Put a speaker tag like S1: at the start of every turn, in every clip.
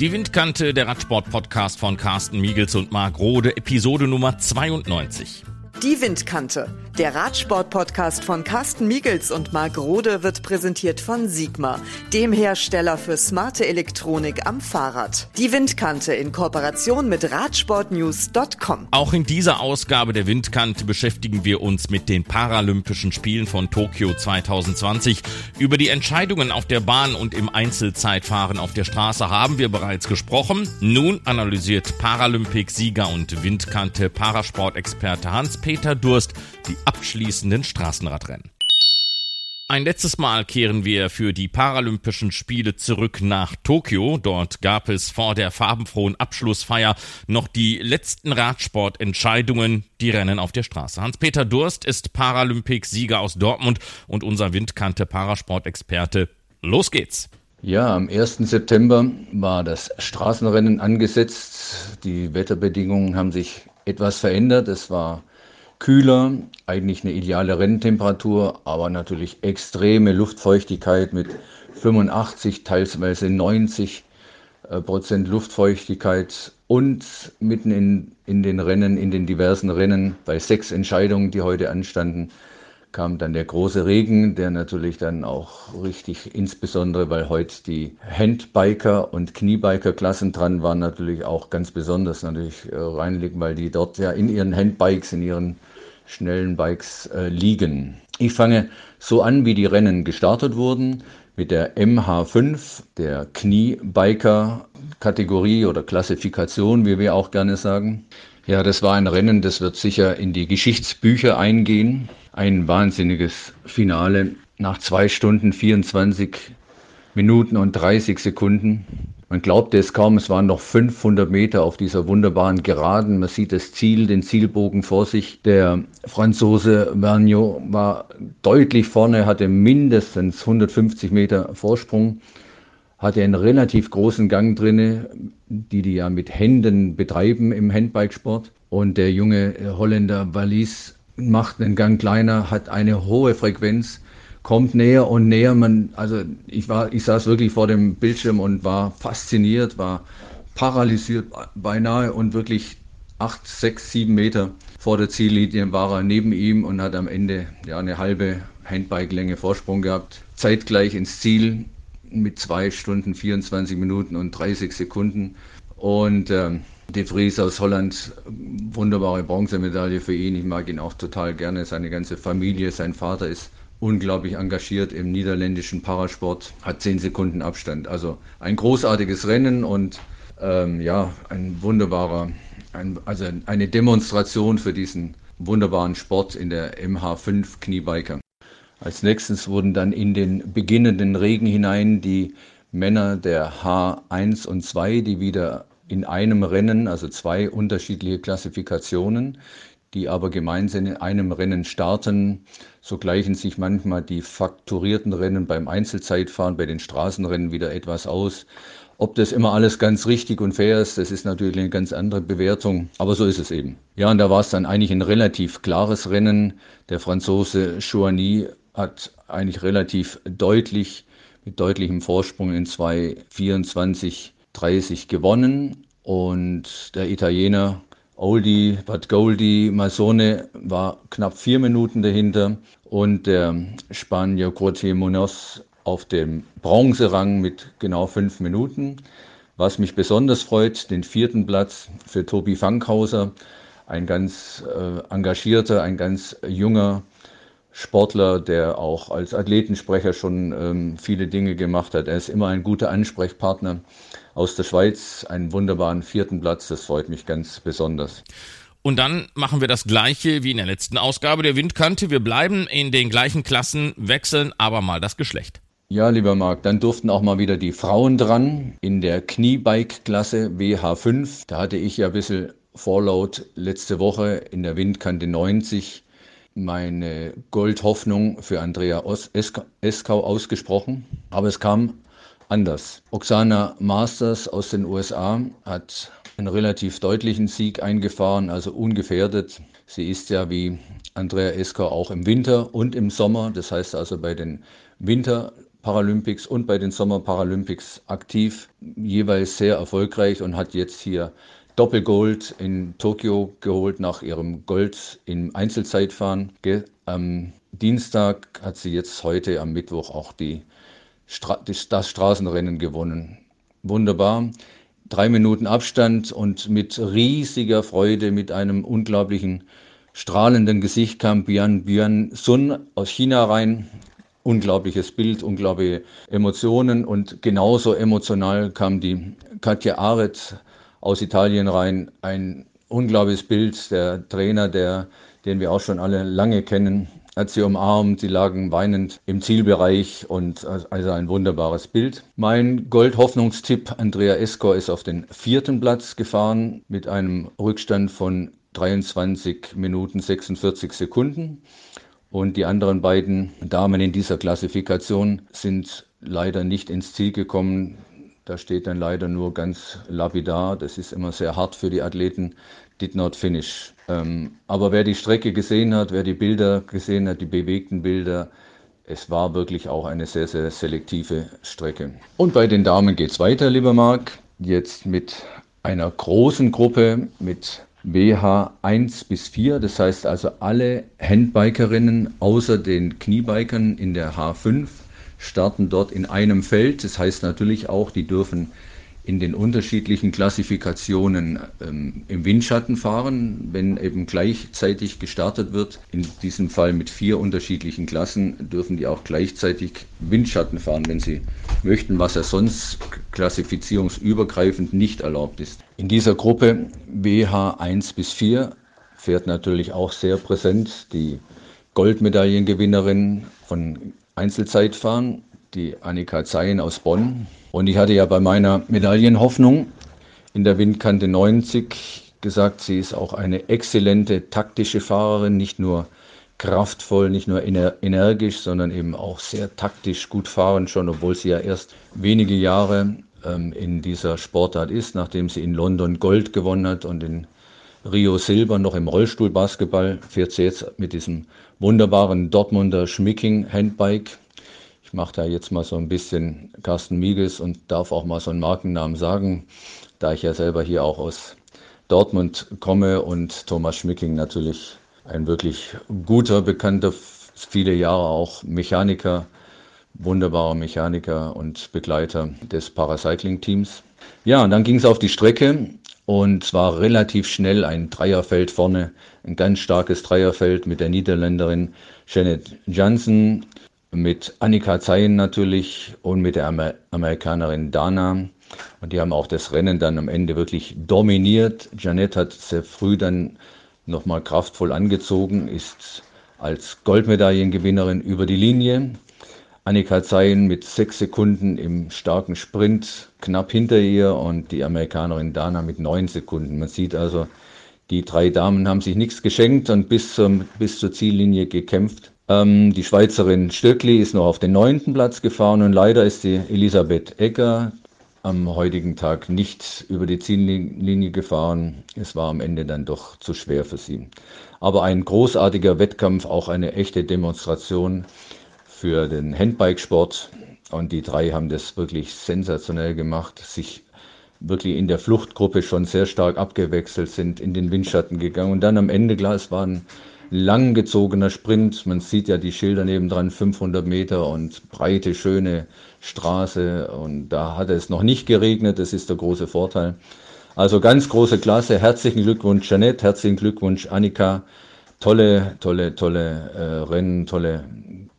S1: Die Windkante, der Radsport-Podcast von Carsten Miegels und Marc Rode, Episode Nummer 92.
S2: Die Windkante. Der Radsport-Podcast von Carsten Miegels und Marc Rode wird präsentiert von Sigma, dem Hersteller für smarte Elektronik am Fahrrad. Die Windkante in Kooperation mit Radsportnews.com.
S1: Auch in dieser Ausgabe der Windkante beschäftigen wir uns mit den Paralympischen Spielen von Tokio 2020. Über die Entscheidungen auf der Bahn und im Einzelzeitfahren auf der Straße haben wir bereits gesprochen. Nun analysiert Paralympic-Sieger und Windkante-Parasportexperte Hans-Peter Durst die abschließenden Straßenradrennen. Ein letztes Mal kehren wir für die Paralympischen Spiele zurück nach Tokio. Dort gab es vor der farbenfrohen Abschlussfeier noch die letzten Radsportentscheidungen, die Rennen auf der Straße. Hans-Peter Durst ist Paralympik-Sieger aus Dortmund und unser Windkante Parasportexperte. Los geht's!
S3: Ja, am 1. September war das Straßenrennen angesetzt. Die Wetterbedingungen haben sich etwas verändert. Es war kühler, eigentlich eine ideale Renntemperatur, aber natürlich extreme Luftfeuchtigkeit mit 85, teilweise 90 äh, Prozent Luftfeuchtigkeit und mitten in, in den Rennen, in den diversen Rennen, bei sechs Entscheidungen, die heute anstanden, kam dann der große Regen, der natürlich dann auch richtig, insbesondere weil heute die Handbiker und Kniebiker-Klassen dran waren, natürlich auch ganz besonders natürlich äh, reinlegen, weil die dort ja in ihren Handbikes, in ihren schnellen Bikes äh, liegen. Ich fange so an, wie die Rennen gestartet wurden, mit der MH5, der Kniebiker-Kategorie oder Klassifikation, wie wir auch gerne sagen. Ja, das war ein Rennen, das wird sicher in die Geschichtsbücher eingehen. Ein wahnsinniges Finale nach zwei Stunden 24 Minuten und 30 Sekunden. Man glaubte es kaum, es waren noch 500 Meter auf dieser wunderbaren Geraden. Man sieht das Ziel, den Zielbogen vor sich. Der Franzose Vergniaud war deutlich vorne, hatte mindestens 150 Meter Vorsprung, hatte einen relativ großen Gang drinne, die die ja mit Händen betreiben im Handbikesport. Und der junge Holländer Wallis macht einen Gang kleiner, hat eine hohe Frequenz kommt näher und näher. Man, also ich war, ich saß wirklich vor dem Bildschirm und war fasziniert, war paralysiert beinahe und wirklich acht, sechs, sieben Meter vor der Ziellinie war er neben ihm und hat am Ende ja eine halbe Handbike-Länge Vorsprung gehabt. Zeitgleich ins Ziel mit zwei Stunden, 24 Minuten und 30 Sekunden. Und ähm, De Vries aus Holland, wunderbare Bronzemedaille für ihn. Ich mag ihn auch total gerne. Seine ganze Familie, sein Vater ist unglaublich engagiert im niederländischen Parasport, hat zehn Sekunden Abstand. Also ein großartiges Rennen und ähm, ja, ein wunderbarer, ein, also eine Demonstration für diesen wunderbaren Sport in der MH5 Kniebiker. Als nächstes wurden dann in den beginnenden Regen hinein die Männer der H1 und 2, die wieder in einem Rennen, also zwei unterschiedliche Klassifikationen, die aber gemeinsam in einem Rennen starten. So gleichen sich manchmal die fakturierten Rennen beim Einzelzeitfahren, bei den Straßenrennen wieder etwas aus. Ob das immer alles ganz richtig und fair ist, das ist natürlich eine ganz andere Bewertung, aber so ist es eben. Ja, und da war es dann eigentlich ein relativ klares Rennen. Der Franzose Chouani hat eigentlich relativ deutlich, mit deutlichem Vorsprung in 2,24, 30 gewonnen. Und der Italiener Oldie, but Goldie, Masone war knapp vier Minuten dahinter. Und der Spanier Corte Munoz auf dem Bronzerang mit genau fünf Minuten. Was mich besonders freut, den vierten Platz für Tobi Fankhauser, ein ganz äh, engagierter, ein ganz junger Sportler, der auch als Athletensprecher schon ähm, viele Dinge gemacht hat. Er ist immer ein guter Ansprechpartner aus der Schweiz einen wunderbaren vierten Platz. Das freut mich ganz besonders.
S1: Und dann machen wir das gleiche wie in der letzten Ausgabe der Windkante. Wir bleiben in den gleichen Klassen, wechseln aber mal das Geschlecht.
S3: Ja, lieber Marc, dann durften auch mal wieder die Frauen dran in der Kniebike-Klasse WH5. Da hatte ich ja ein bisschen Vorlaut letzte Woche in der Windkante 90 meine Goldhoffnung für Andrea Eskau ausgesprochen. Aber es kam anders. Oksana Masters aus den USA hat einen relativ deutlichen Sieg eingefahren, also ungefährdet. Sie ist ja wie Andrea Esker auch im Winter und im Sommer, das heißt also bei den Winter Paralympics und bei den Sommerparalympics aktiv, jeweils sehr erfolgreich und hat jetzt hier Doppelgold in Tokio geholt nach ihrem Gold im Einzelzeitfahren. Am Dienstag hat sie jetzt heute am Mittwoch auch die Stra das Straßenrennen gewonnen. Wunderbar. Drei Minuten Abstand und mit riesiger Freude, mit einem unglaublichen strahlenden Gesicht kam Bian Bian Sun aus China rein. Unglaubliches Bild, unglaubliche Emotionen und genauso emotional kam die Katja Aret aus Italien rein. Ein unglaubliches Bild. Der Trainer, der, den wir auch schon alle lange kennen, hat sie umarmt. Sie lagen weinend im Zielbereich und also ein wunderbares Bild. Mein Goldhoffnungstipp Andrea Escor ist auf den vierten Platz gefahren mit einem Rückstand von 23 Minuten 46 Sekunden. Und die anderen beiden Damen in dieser Klassifikation sind leider nicht ins Ziel gekommen. Da steht dann leider nur ganz lapidar, das ist immer sehr hart für die Athleten, did not finish. Ähm, aber wer die Strecke gesehen hat, wer die Bilder gesehen hat, die bewegten Bilder, es war wirklich auch eine sehr, sehr selektive Strecke. Und bei den Damen geht es weiter, lieber Marc. Jetzt mit einer großen Gruppe mit WH 1 bis 4, das heißt also alle Handbikerinnen außer den Kniebikern in der H5 starten dort in einem Feld. Das heißt natürlich auch, die dürfen in den unterschiedlichen Klassifikationen ähm, im Windschatten fahren, wenn eben gleichzeitig gestartet wird. In diesem Fall mit vier unterschiedlichen Klassen dürfen die auch gleichzeitig Windschatten fahren, wenn sie möchten, was ja sonst klassifizierungsübergreifend nicht erlaubt ist. In dieser Gruppe WH 1 bis 4 fährt natürlich auch sehr präsent die Goldmedaillengewinnerin von Einzelzeitfahren, die Annika Zeyen aus Bonn. Und ich hatte ja bei meiner Medaillenhoffnung in der Windkante 90 gesagt, sie ist auch eine exzellente taktische Fahrerin, nicht nur kraftvoll, nicht nur energisch, sondern eben auch sehr taktisch gut fahren schon, obwohl sie ja erst wenige Jahre ähm, in dieser Sportart ist, nachdem sie in London Gold gewonnen hat und in Rio Silber noch im Rollstuhlbasketball, fährt sie jetzt mit diesem wunderbaren Dortmunder Schmicking Handbike. Ich mache da jetzt mal so ein bisschen Carsten Miegels und darf auch mal so einen Markennamen sagen, da ich ja selber hier auch aus Dortmund komme und Thomas Schmicking natürlich ein wirklich guter, bekannter, viele Jahre auch Mechaniker, wunderbarer Mechaniker und Begleiter des Paracycling-Teams. Ja, und dann ging es auf die Strecke und zwar relativ schnell ein Dreierfeld vorne, ein ganz starkes Dreierfeld mit der Niederländerin Janet Jansen, mit Annika Zeyen natürlich und mit der Amer Amerikanerin Dana. Und die haben auch das Rennen dann am Ende wirklich dominiert. Janet hat sehr früh dann nochmal kraftvoll angezogen, ist als Goldmedaillengewinnerin über die Linie. Annika Zeyen mit sechs Sekunden im starken Sprint knapp hinter ihr und die Amerikanerin Dana mit neun Sekunden. Man sieht also, die drei Damen haben sich nichts geschenkt und bis, zum, bis zur Ziellinie gekämpft. Ähm, die Schweizerin Stöckli ist noch auf den neunten Platz gefahren und leider ist die Elisabeth Egger am heutigen Tag nicht über die Ziellinie gefahren. Es war am Ende dann doch zu schwer für sie. Aber ein großartiger Wettkampf, auch eine echte Demonstration für den Handbikesport. Und die drei haben das wirklich sensationell gemacht, sich wirklich in der Fluchtgruppe schon sehr stark abgewechselt sind, in den Windschatten gegangen. Und dann am Ende, klar, es war ein langgezogener Sprint. Man sieht ja die Schilder nebendran, 500 Meter und breite, schöne Straße. Und da hat es noch nicht geregnet, das ist der große Vorteil. Also ganz große Klasse. Herzlichen Glückwunsch, Jeanette. Herzlichen Glückwunsch, Annika. Tolle, tolle, tolle äh, Rennen, tolle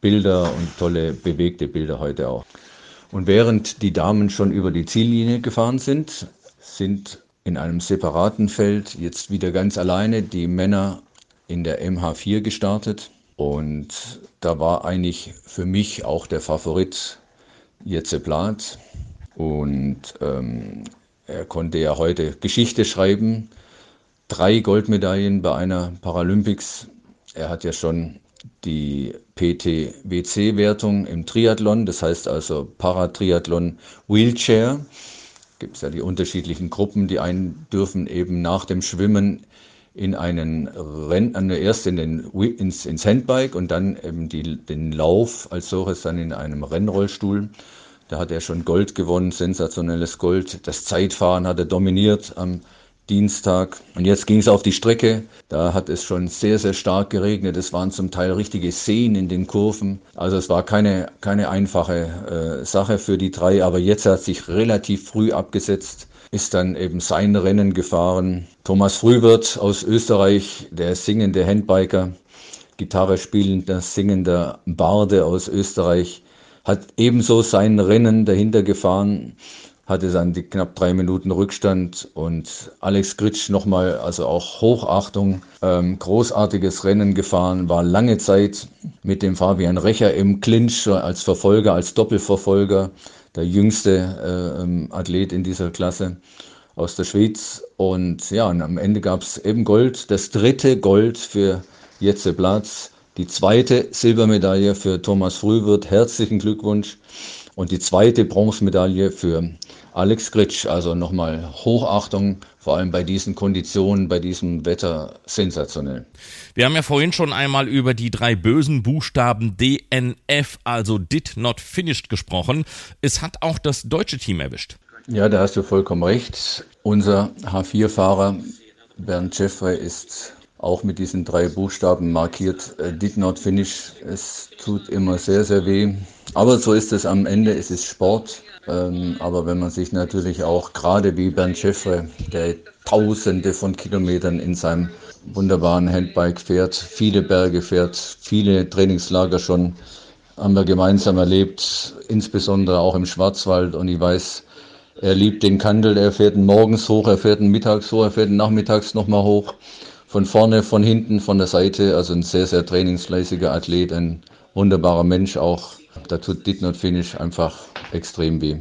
S3: Bilder und tolle bewegte Bilder heute auch. Und während die Damen schon über die Ziellinie gefahren sind, sind in einem separaten Feld jetzt wieder ganz alleine die Männer in der MH4 gestartet. Und da war eigentlich für mich auch der Favorit Jetze Blatt. Und ähm, er konnte ja heute Geschichte schreiben. Drei Goldmedaillen bei einer Paralympics. Er hat ja schon die PT-WC-Wertung im Triathlon, das heißt also Paratriathlon Wheelchair. Gibt es ja die unterschiedlichen Gruppen. Die einen dürfen eben nach dem Schwimmen in einen Rennen, erst in den, ins, ins Handbike und dann eben die, den Lauf als solches dann in einem Rennrollstuhl. Da hat er schon Gold gewonnen, sensationelles Gold. Das Zeitfahren hat er dominiert am Dienstag. Und jetzt ging es auf die Strecke. Da hat es schon sehr, sehr stark geregnet. Es waren zum Teil richtige Seen in den Kurven. Also es war keine, keine einfache äh, Sache für die drei. Aber jetzt hat sich relativ früh abgesetzt, ist dann eben sein Rennen gefahren. Thomas Frühwirt aus Österreich, der singende Handbiker, Gitarre spielender, singender Barde aus Österreich, hat ebenso sein Rennen dahinter gefahren hatte dann die knapp drei Minuten Rückstand und Alex Gritsch nochmal, also auch Hochachtung, ähm, großartiges Rennen gefahren, war lange Zeit mit dem Fabian Recher im Clinch als Verfolger, als Doppelverfolger, der jüngste äh, ähm, Athlet in dieser Klasse aus der Schweiz. Und ja, und am Ende gab es eben Gold, das dritte Gold für Jetze Platz, die zweite Silbermedaille für Thomas Frühwirt. Herzlichen Glückwunsch. Und die zweite Bronzemedaille für Alex Gritsch. Also nochmal Hochachtung, vor allem bei diesen Konditionen, bei diesem Wetter sensationell.
S1: Wir haben ja vorhin schon einmal über die drei bösen Buchstaben DNF, also Did Not Finished, gesprochen. Es hat auch das deutsche Team erwischt.
S3: Ja, da hast du vollkommen recht. Unser H4-Fahrer Bernd Jeffrey ist auch mit diesen drei Buchstaben markiert. Äh, did not finish. Es tut immer sehr, sehr weh. Aber so ist es am Ende. Es ist Sport. Ähm, aber wenn man sich natürlich auch gerade wie Bernd Schäffre, der Tausende von Kilometern in seinem wunderbaren Handbike fährt, viele Berge fährt, viele Trainingslager schon haben wir gemeinsam erlebt, insbesondere auch im Schwarzwald. Und ich weiß, er liebt den Kandel, er fährt ihn morgens hoch, er fährt ihn mittags hoch, er fährt ihn nachmittags nochmal hoch. Von vorne, von hinten, von der Seite. Also ein sehr, sehr trainingsfleißiger Athlet, ein wunderbarer Mensch auch. Da tut Did Not Finish einfach extrem weh.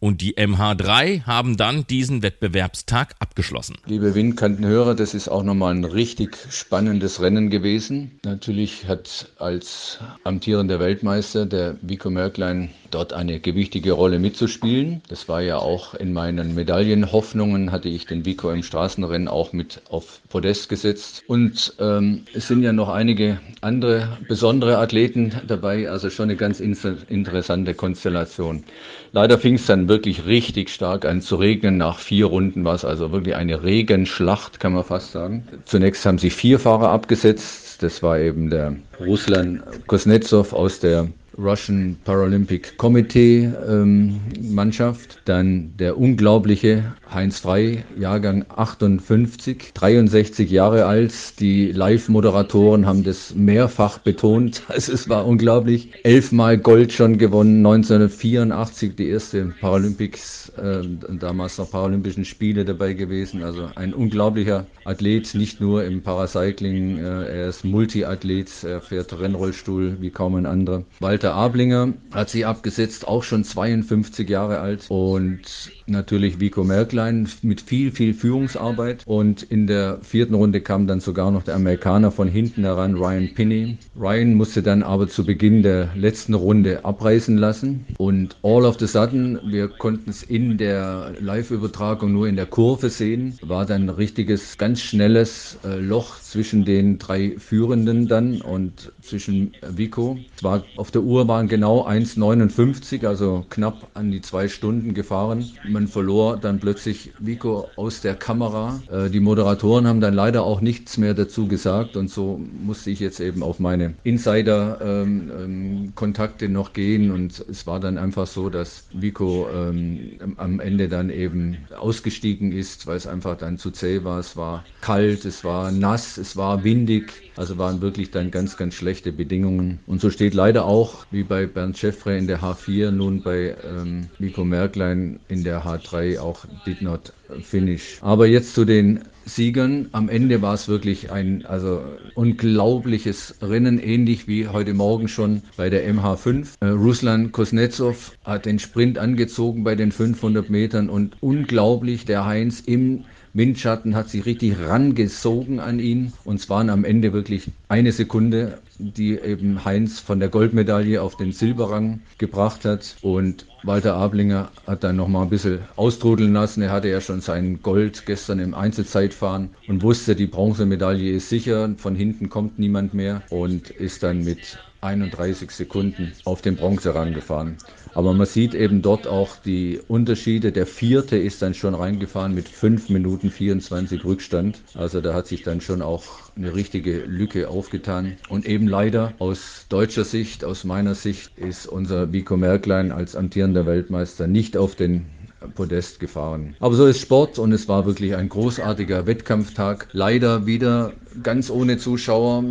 S1: Und die MH3 haben dann diesen Wettbewerbstag abgeschlossen.
S3: Liebe Windkantenhörer, das ist auch nochmal ein richtig spannendes Rennen gewesen. Natürlich hat als amtierender Weltmeister der Vico Mörklein dort eine gewichtige Rolle mitzuspielen. Das war ja auch in meinen Medaillenhoffnungen, hatte ich den Vico im Straßenrennen auch mit auf Podest gesetzt. Und ähm, es sind ja noch einige andere besondere Athleten dabei, also schon eine ganz interessante Konstellation. Leider fing es dann wirklich richtig stark an zu regnen. Nach vier Runden war es also wirklich eine Regenschlacht, kann man fast sagen. Zunächst haben sich vier Fahrer abgesetzt. Das war eben der Ruslan Kuznetsov aus der Russian Paralympic Committee ähm, Mannschaft. Dann der unglaubliche Heinz Frei, Jahrgang 58, 63 Jahre alt. Die Live-Moderatoren haben das mehrfach betont. Also es war unglaublich. Elfmal Gold schon gewonnen, 1984 die erste Paralympics, äh, damals noch Paralympischen Spiele dabei gewesen. Also ein unglaublicher Athlet, nicht nur im Paracycling, äh, er ist Multiathlet, er fährt Rennrollstuhl wie kaum ein anderer. Walter Ablinger hat sie abgesetzt, auch schon 52 Jahre alt. Und natürlich Vico Merklein mit viel, viel Führungsarbeit. Und in der vierten Runde kam dann sogar noch der Amerikaner von hinten heran, Ryan Pinney. Ryan musste dann aber zu Beginn der letzten Runde abreißen lassen. Und all of the sudden, wir konnten es in der Live-Übertragung nur in der Kurve sehen, war dann ein richtiges, ganz schnelles äh, Loch zwischen den drei Führenden dann und zwischen Vico. Es auf der Uhr waren genau 1,59, also knapp an die zwei Stunden gefahren. Man verlor dann plötzlich Vico aus der Kamera. Äh, die Moderatoren haben dann leider auch nichts mehr dazu gesagt und so musste ich jetzt eben auf meine Insider-Kontakte ähm, ähm, noch gehen und es war dann einfach so, dass Vico ähm, am Ende dann eben ausgestiegen ist, weil es einfach dann zu zäh war. Es war kalt, es war nass, es war windig, also waren wirklich dann ganz, ganz schlechte Bedingungen. Und so steht leider auch, wie bei Bernd Schäffre in der H4, nun bei ähm, Nico Merklein in der H3 auch did not finish. Aber jetzt zu den Siegern. Am Ende war es wirklich ein also unglaubliches Rennen, ähnlich wie heute Morgen schon bei der MH5. Äh, Ruslan Kuznetsov hat den Sprint angezogen bei den 500 Metern und unglaublich, der Heinz im Windschatten hat sich richtig rangesogen an ihn und es waren am Ende wirklich eine Sekunde, die eben Heinz von der Goldmedaille auf den Silberrang gebracht hat und Walter Ablinger hat dann noch mal ein bisschen austrudeln lassen. Er hatte ja schon sein Gold gestern im Einzelzeitfahren und wusste, die Bronzemedaille ist sicher. Von hinten kommt niemand mehr und ist dann mit 31 Sekunden auf den Bronze rangefahren. Aber man sieht eben dort auch die Unterschiede. Der vierte ist dann schon reingefahren mit 5 Minuten 24 Rückstand. Also da hat sich dann schon auch eine richtige Lücke aufgetan. Und eben leider aus deutscher Sicht, aus meiner Sicht, ist unser Vico Merklein als amtierender Weltmeister nicht auf den Podest gefahren. Aber so ist Sport und es war wirklich ein großartiger Wettkampftag. Leider wieder ganz ohne Zuschauer.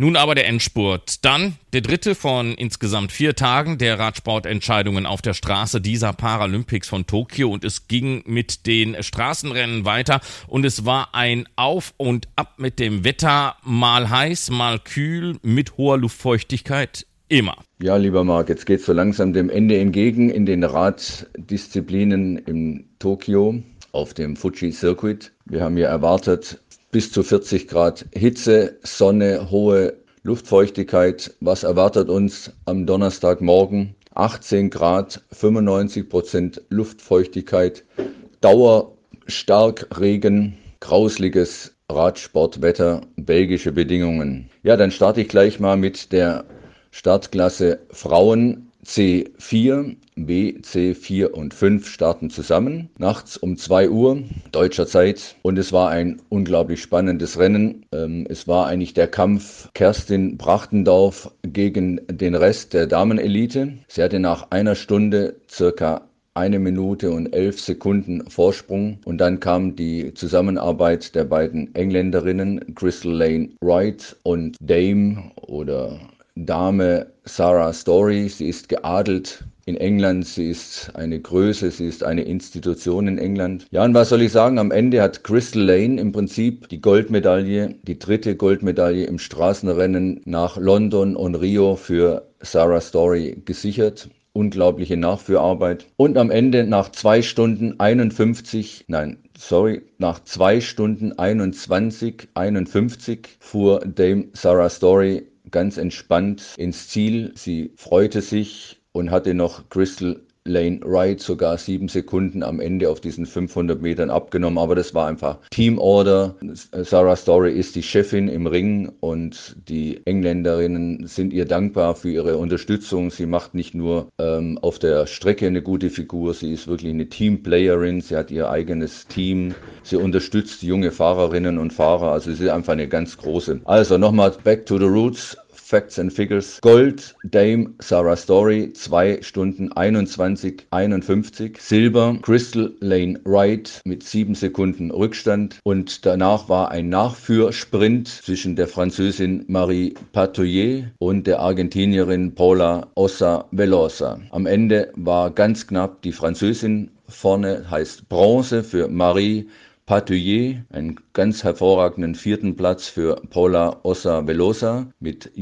S1: Nun aber der Endspurt. Dann der dritte von insgesamt vier Tagen der Radsportentscheidungen auf der Straße dieser Paralympics von Tokio und es ging mit den Straßenrennen weiter und es war ein Auf und Ab mit dem Wetter, mal heiß, mal kühl, mit hoher Luftfeuchtigkeit. Immer.
S3: Ja, lieber Marc, jetzt geht es so langsam dem Ende entgegen in den Raddisziplinen in Tokio auf dem Fuji Circuit. Wir haben ja erwartet, bis zu 40 Grad Hitze, Sonne, hohe Luftfeuchtigkeit. Was erwartet uns am Donnerstagmorgen? 18 Grad, 95 Prozent Luftfeuchtigkeit, Dauerstarkregen, grausliges Radsportwetter, belgische Bedingungen. Ja, dann starte ich gleich mal mit der Startklasse Frauen C4, B, C4 und 5 starten zusammen. Nachts um 2 Uhr deutscher Zeit. Und es war ein unglaublich spannendes Rennen. Ähm, es war eigentlich der Kampf Kerstin Brachtendorf gegen den Rest der Damenelite. Sie hatte nach einer Stunde circa eine Minute und elf Sekunden Vorsprung. Und dann kam die Zusammenarbeit der beiden Engländerinnen Crystal Lane Wright und Dame oder Dame Sarah Story. Sie ist geadelt in England, sie ist eine Größe, sie ist eine Institution in England. Ja, und was soll ich sagen? Am Ende hat Crystal Lane im Prinzip die Goldmedaille, die dritte Goldmedaille im Straßenrennen nach London und Rio für Sarah Story gesichert unglaubliche Nachführarbeit. Und am Ende nach zwei Stunden 51, nein, sorry, nach zwei Stunden 21, 51 fuhr Dame Sarah Story ganz entspannt ins Ziel. Sie freute sich und hatte noch Crystal Lane Wright sogar sieben Sekunden am Ende auf diesen 500 Metern abgenommen. Aber das war einfach Teamorder. Sarah Story ist die Chefin im Ring und die Engländerinnen sind ihr dankbar für ihre Unterstützung. Sie macht nicht nur ähm, auf der Strecke eine gute Figur, sie ist wirklich eine Teamplayerin. Sie hat ihr eigenes Team. Sie unterstützt junge Fahrerinnen und Fahrer. Also sie ist einfach eine ganz große. Also nochmal back to the roots. Facts and Figures. Gold, Dame, Sarah Story, 2 Stunden 21, 51. Silber, Crystal Lane Wright mit 7 Sekunden Rückstand. Und danach war ein Nachführsprint zwischen der Französin Marie Patouillet und der Argentinierin Paula Ossa Velosa. Am Ende war ganz knapp die Französin vorne, heißt Bronze für Marie Patouillet, einen ganz hervorragenden vierten Platz für Paula Ossa Velosa mit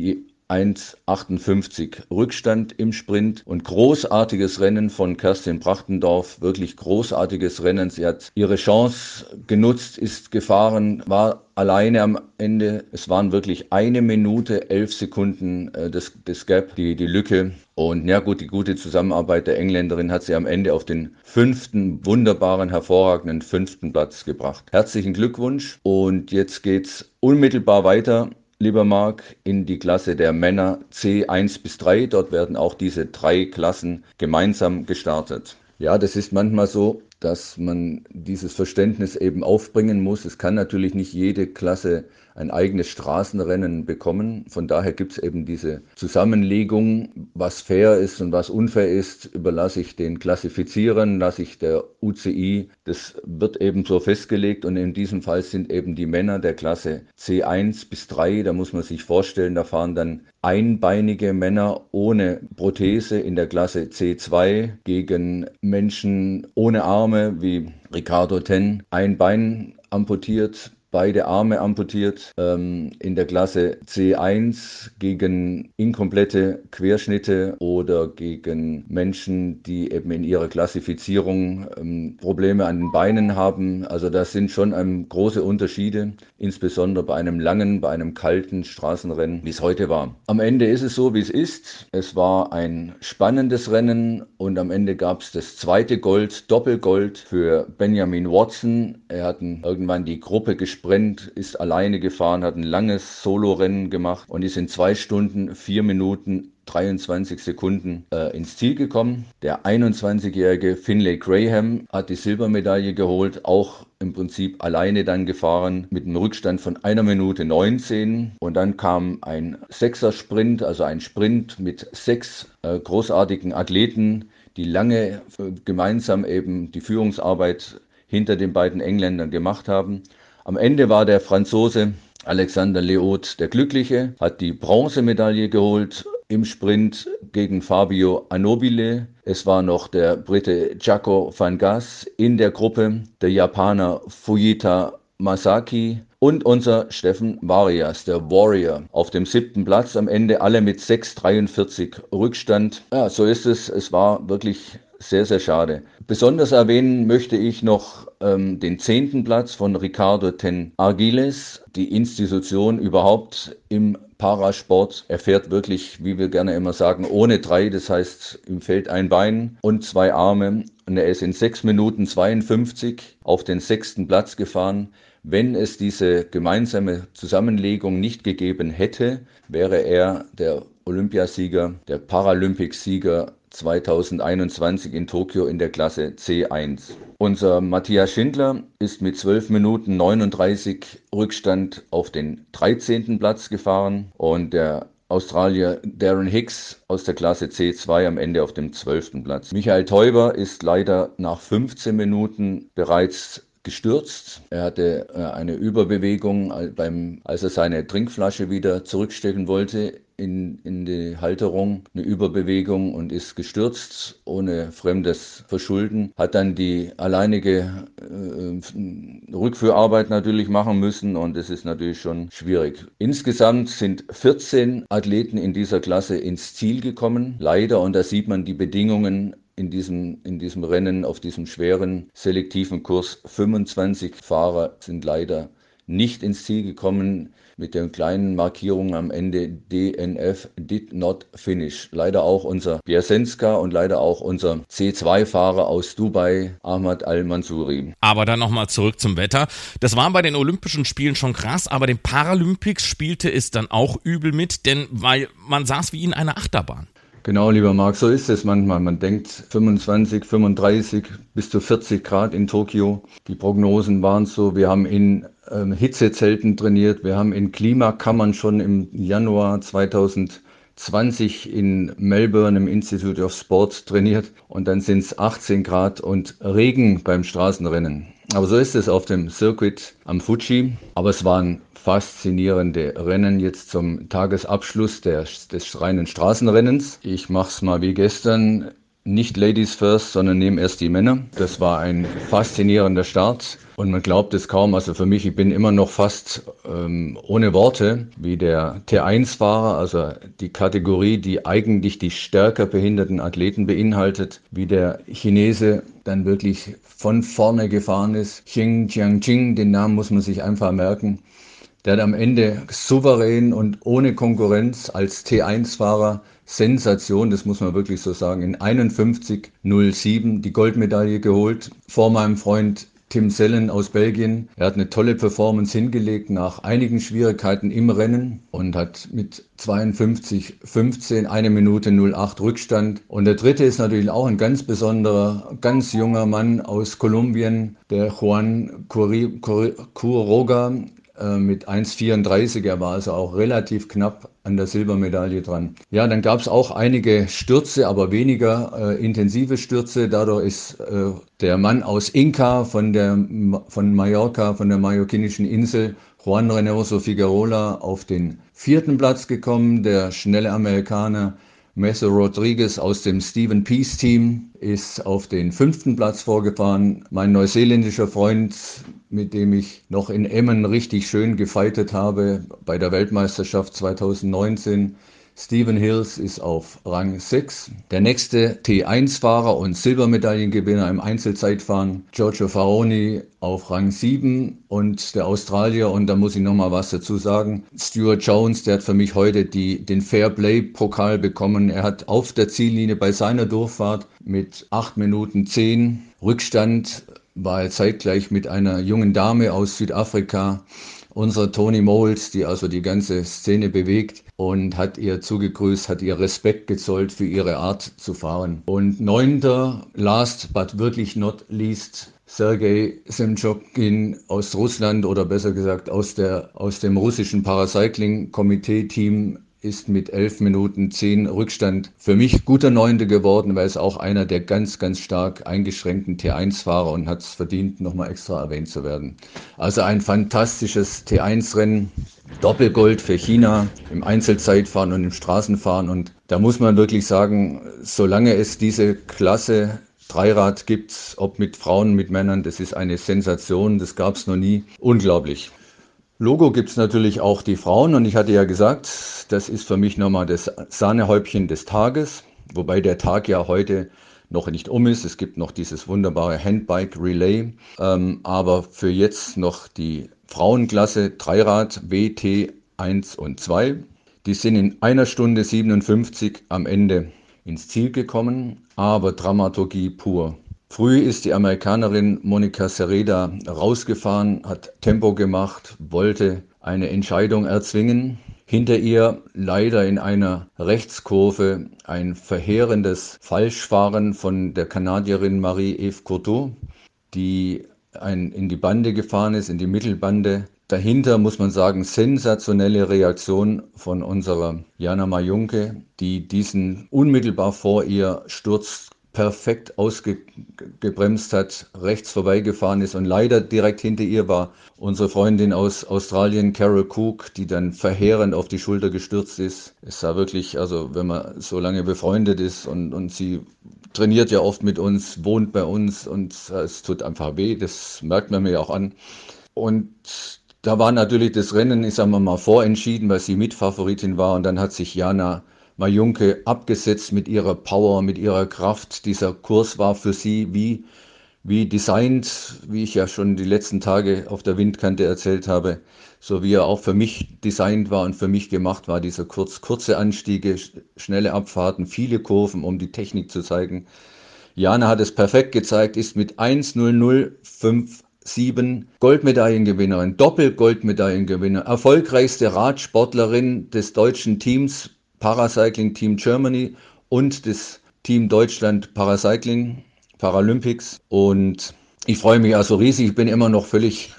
S3: 1,58 Rückstand im Sprint und großartiges Rennen von Kerstin Brachtendorf, wirklich großartiges Rennen. Sie hat ihre Chance genutzt, ist gefahren, war alleine am Ende. Es waren wirklich eine Minute, elf Sekunden äh, das, das Gap, die, die Lücke. Und ja gut, die gute Zusammenarbeit der Engländerin hat sie am Ende auf den fünften, wunderbaren, hervorragenden fünften Platz gebracht. Herzlichen Glückwunsch und jetzt geht's unmittelbar weiter lieber Marc, in die Klasse der Männer C1 bis 3. Dort werden auch diese drei Klassen gemeinsam gestartet. Ja, das ist manchmal so, dass man dieses Verständnis eben aufbringen muss. Es kann natürlich nicht jede Klasse ein eigenes Straßenrennen bekommen. Von daher gibt es eben diese Zusammenlegung. Was fair ist und was unfair ist, überlasse ich den Klassifizierern, lasse ich der UCI. Das wird eben so festgelegt und in diesem Fall sind eben die Männer der Klasse C1 bis 3. Da muss man sich vorstellen, da fahren dann einbeinige Männer ohne Prothese in der Klasse C2 gegen Menschen ohne Arme wie Ricardo Ten. Ein Bein amputiert, beide Arme amputiert. Ähm, in der Klasse C1 gegen inkomplette Querschnitte oder gegen Menschen, die eben in ihrer Klassifizierung ähm, Probleme an den Beinen haben. Also das sind schon ähm, große Unterschiede, insbesondere bei einem langen, bei einem kalten Straßenrennen, wie es heute war. Am Ende ist es so, wie es ist. Es war ein spannendes Rennen und am Ende gab es das zweite Gold, Doppelgold für Benjamin Watson. Er hat irgendwann die Gruppe gesprengt, ist alleine gefahren, hat ein langes Solorennen gemacht und ist in zwei Stunden, vier Minuten 23 Sekunden äh, ins Ziel gekommen. Der 21-jährige Finlay Graham hat die Silbermedaille geholt, auch im Prinzip alleine dann gefahren mit einem Rückstand von einer Minute 19. Und dann kam ein Sechser-Sprint, also ein Sprint mit sechs äh, großartigen Athleten, die lange äh, gemeinsam eben die Führungsarbeit hinter den beiden Engländern gemacht haben. Am Ende war der Franzose Alexander Leot der Glückliche, hat die Bronzemedaille geholt im Sprint gegen Fabio Anobile. Es war noch der Brite Jaco van Gas in der Gruppe, der Japaner Fujita Masaki und unser Steffen Varias, der Warrior, auf dem siebten Platz. Am Ende alle mit 6,43 Rückstand. Ja, so ist es. Es war wirklich sehr, sehr schade. Besonders erwähnen möchte ich noch ähm, den zehnten Platz von Ricardo Ten Argiles. Die Institution überhaupt im Parasport. Er fährt wirklich, wie wir gerne immer sagen, ohne drei. Das heißt, ihm fehlt ein Bein und zwei Arme. Und er ist in sechs Minuten 52 auf den sechsten Platz gefahren. Wenn es diese gemeinsame Zusammenlegung nicht gegeben hätte, wäre er der Olympiasieger, der Paralympicsieger 2021 in Tokio in der Klasse C1. Unser Matthias Schindler ist mit 12 Minuten 39 Rückstand auf den 13. Platz gefahren und der Australier Darren Hicks aus der Klasse C2 am Ende auf dem 12. Platz. Michael Teuber ist leider nach 15 Minuten bereits gestürzt. Er hatte äh, eine Überbewegung, beim, als er seine Trinkflasche wieder zurückstecken wollte in, in die Halterung, eine Überbewegung und ist gestürzt ohne fremdes Verschulden. Hat dann die alleinige äh, Rückführarbeit natürlich machen müssen und es ist natürlich schon schwierig. Insgesamt sind 14 Athleten in dieser Klasse ins Ziel gekommen. Leider, und da sieht man die Bedingungen in diesem, in diesem Rennen, auf diesem schweren selektiven Kurs. 25 Fahrer sind leider nicht ins Ziel gekommen mit der kleinen Markierung am Ende DNF did not finish. Leider auch unser Biasenska und leider auch unser C2-Fahrer aus Dubai, Ahmad Al-Mansuri.
S1: Aber dann nochmal zurück zum Wetter. Das war bei den Olympischen Spielen schon krass, aber den Paralympics spielte es dann auch übel mit, denn weil man saß wie in einer Achterbahn.
S3: Genau, lieber Marc, so ist es manchmal. Man denkt 25, 35 bis zu 40 Grad in Tokio. Die Prognosen waren so. Wir haben in ähm, Hitzezelten trainiert. Wir haben in Klimakammern schon im Januar 2020 in Melbourne im Institute of Sport trainiert. Und dann sind es 18 Grad und Regen beim Straßenrennen. Aber so ist es auf dem Circuit am Fuji. Aber es waren faszinierende Rennen jetzt zum Tagesabschluss des, des reinen Straßenrennens. Ich mache es mal wie gestern. Nicht Ladies First, sondern nehme erst die Männer. Das war ein faszinierender Start. Und man glaubt es kaum, also für mich, ich bin immer noch fast ähm, ohne Worte, wie der T1-Fahrer, also die Kategorie, die eigentlich die stärker behinderten Athleten beinhaltet, wie der Chinese dann wirklich von vorne gefahren ist. Xing Jiangqing, den Namen muss man sich einfach merken. Der hat am Ende souverän und ohne Konkurrenz als T1-Fahrer Sensation, das muss man wirklich so sagen, in 51.07 die Goldmedaille geholt vor meinem Freund Tim Sellen aus Belgien. Er hat eine tolle Performance hingelegt nach einigen Schwierigkeiten im Rennen und hat mit 52,15 eine Minute 08 Rückstand. Und der dritte ist natürlich auch ein ganz besonderer, ganz junger Mann aus Kolumbien, der Juan Curoga. Äh, mit 1,34. Er war also auch relativ knapp an der Silbermedaille dran. Ja, dann gab es auch einige Stürze, aber weniger äh, intensive Stürze. Dadurch ist äh, der Mann aus Inca von, der, von Mallorca, von der mallorquinischen Insel, Juan Reynoso Figueroa, auf den vierten Platz gekommen. Der schnelle Amerikaner Meso Rodriguez aus dem Stephen Peace Team ist auf den fünften Platz vorgefahren. Mein neuseeländischer Freund, mit dem ich noch in Emmen richtig schön gefeitet habe bei der Weltmeisterschaft 2019, Stephen Hills ist auf Rang 6. Der nächste T1-Fahrer und Silbermedaillengewinner im Einzelzeitfahren, Giorgio Faroni, auf Rang 7 und der Australier, und da muss ich nochmal was dazu sagen, Stuart Jones, der hat für mich heute die, den Fairplay-Pokal bekommen. Er hat auf der Ziellinie bei seiner Durchfahrt mit 8 Minuten 10 Rückstand, war er zeitgleich mit einer jungen Dame aus Südafrika unserer Tony Moles, die also die ganze Szene bewegt und hat ihr zugegrüßt, hat ihr Respekt gezollt für ihre Art zu fahren. Und neunter, last but wirklich not least, Sergei Semchokin aus Russland oder besser gesagt aus, der, aus dem russischen Paracycling-Komitee-Team ist mit 11 Minuten 10 Rückstand für mich guter Neunte geworden, weil es auch einer der ganz, ganz stark eingeschränkten T1-Fahrer und hat es verdient, nochmal extra erwähnt zu werden. Also ein fantastisches T1-Rennen, Doppelgold für China im Einzelzeitfahren und im Straßenfahren. Und da muss man wirklich sagen, solange es diese Klasse Dreirad gibt, ob mit Frauen, mit Männern, das ist eine Sensation, das gab es noch nie. Unglaublich. Logo gibt es natürlich auch die Frauen und ich hatte ja gesagt, das ist für mich nochmal das Sahnehäubchen des Tages, wobei der Tag ja heute noch nicht um ist. Es gibt noch dieses wunderbare Handbike Relay, ähm, aber für jetzt noch die Frauenklasse Dreirad WT 1 und 2. Die sind in einer Stunde 57 am Ende ins Ziel gekommen, aber Dramaturgie pur. Früh ist die Amerikanerin Monika Sereda rausgefahren, hat Tempo gemacht, wollte eine Entscheidung erzwingen. Hinter ihr leider in einer Rechtskurve ein verheerendes Falschfahren von der Kanadierin Marie-Eve Courtois, die ein, in die Bande gefahren ist, in die Mittelbande. Dahinter muss man sagen, sensationelle Reaktion von unserer Jana Majunke, die diesen unmittelbar vor ihr Sturz perfekt ausgebremst hat, rechts vorbeigefahren ist und leider direkt hinter ihr war unsere Freundin aus Australien, Carol Cook, die dann verheerend auf die Schulter gestürzt ist. Es war wirklich, also wenn man so lange befreundet ist und, und sie trainiert ja oft mit uns, wohnt bei uns und es tut einfach weh, das merkt man mir auch an. Und da war natürlich das Rennen, ich sag mal, vorentschieden, weil sie Mitfavoritin war und dann hat sich Jana Majunke abgesetzt mit ihrer Power, mit ihrer Kraft. Dieser Kurs war für sie wie, wie designt, wie ich ja schon die letzten Tage auf der Windkante erzählt habe, so wie er auch für mich designt war und für mich gemacht war. Dieser Kurs, kurze Anstiege, schnelle Abfahrten, viele Kurven, um die Technik zu zeigen. Jana hat es perfekt gezeigt, ist mit 1.0057 Goldmedaillengewinnerin, Doppelgoldmedaillengewinner, erfolgreichste Radsportlerin des deutschen Teams Paracycling Team Germany und das Team Deutschland Paracycling Paralympics. Und ich freue mich also riesig. Ich bin immer noch völlig